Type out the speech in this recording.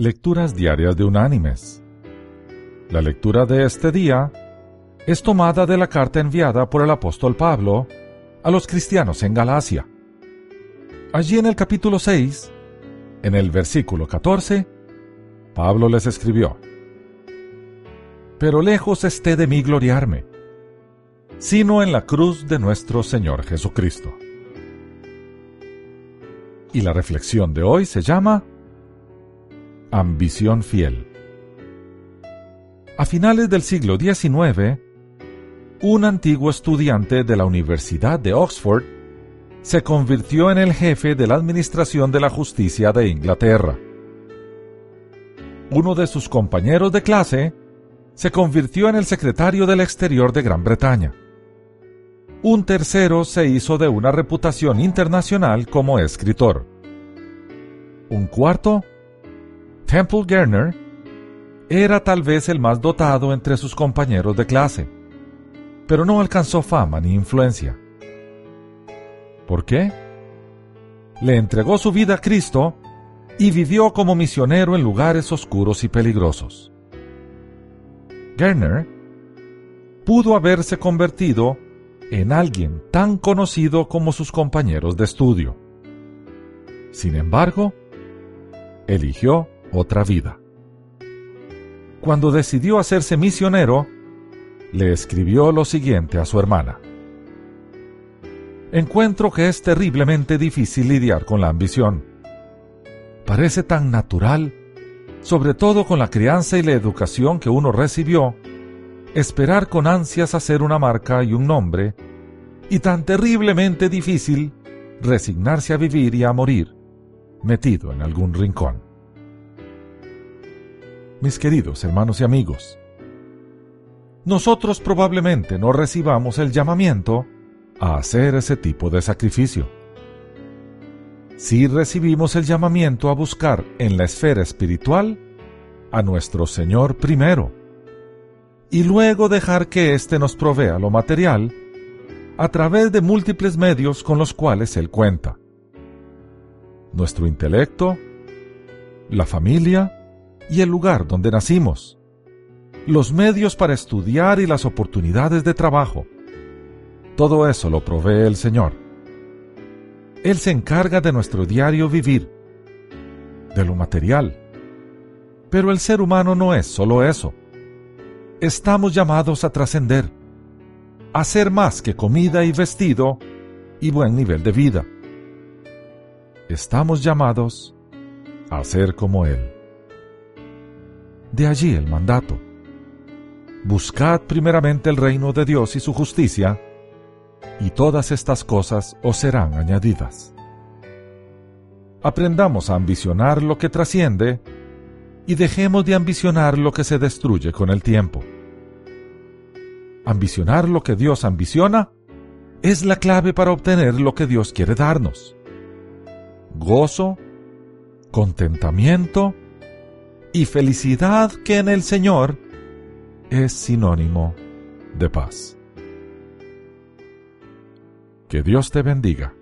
Lecturas Diarias de Unánimes. La lectura de este día es tomada de la carta enviada por el apóstol Pablo a los cristianos en Galacia. Allí en el capítulo 6, en el versículo 14, Pablo les escribió, Pero lejos esté de mí gloriarme, sino en la cruz de nuestro Señor Jesucristo. Y la reflexión de hoy se llama Ambición fiel. A finales del siglo XIX, un antiguo estudiante de la Universidad de Oxford se convirtió en el jefe de la Administración de la Justicia de Inglaterra. Uno de sus compañeros de clase se convirtió en el secretario del Exterior de Gran Bretaña. Un tercero se hizo de una reputación internacional como escritor. Un cuarto Temple Garner era tal vez el más dotado entre sus compañeros de clase, pero no alcanzó fama ni influencia. ¿Por qué? Le entregó su vida a Cristo y vivió como misionero en lugares oscuros y peligrosos. Garner pudo haberse convertido en alguien tan conocido como sus compañeros de estudio. Sin embargo, eligió otra vida. Cuando decidió hacerse misionero, le escribió lo siguiente a su hermana. Encuentro que es terriblemente difícil lidiar con la ambición. Parece tan natural, sobre todo con la crianza y la educación que uno recibió, esperar con ansias hacer una marca y un nombre, y tan terriblemente difícil resignarse a vivir y a morir, metido en algún rincón mis queridos hermanos y amigos. Nosotros probablemente no recibamos el llamamiento a hacer ese tipo de sacrificio. Sí recibimos el llamamiento a buscar en la esfera espiritual a nuestro Señor primero, y luego dejar que éste nos provea lo material a través de múltiples medios con los cuales Él cuenta. Nuestro intelecto, la familia, y el lugar donde nacimos, los medios para estudiar y las oportunidades de trabajo. Todo eso lo provee el Señor. Él se encarga de nuestro diario vivir, de lo material. Pero el ser humano no es solo eso. Estamos llamados a trascender, a ser más que comida y vestido y buen nivel de vida. Estamos llamados a ser como Él. De allí el mandato. Buscad primeramente el reino de Dios y su justicia, y todas estas cosas os serán añadidas. Aprendamos a ambicionar lo que trasciende y dejemos de ambicionar lo que se destruye con el tiempo. Ambicionar lo que Dios ambiciona es la clave para obtener lo que Dios quiere darnos. Gozo, contentamiento y felicidad que en el Señor es sinónimo de paz. Que Dios te bendiga.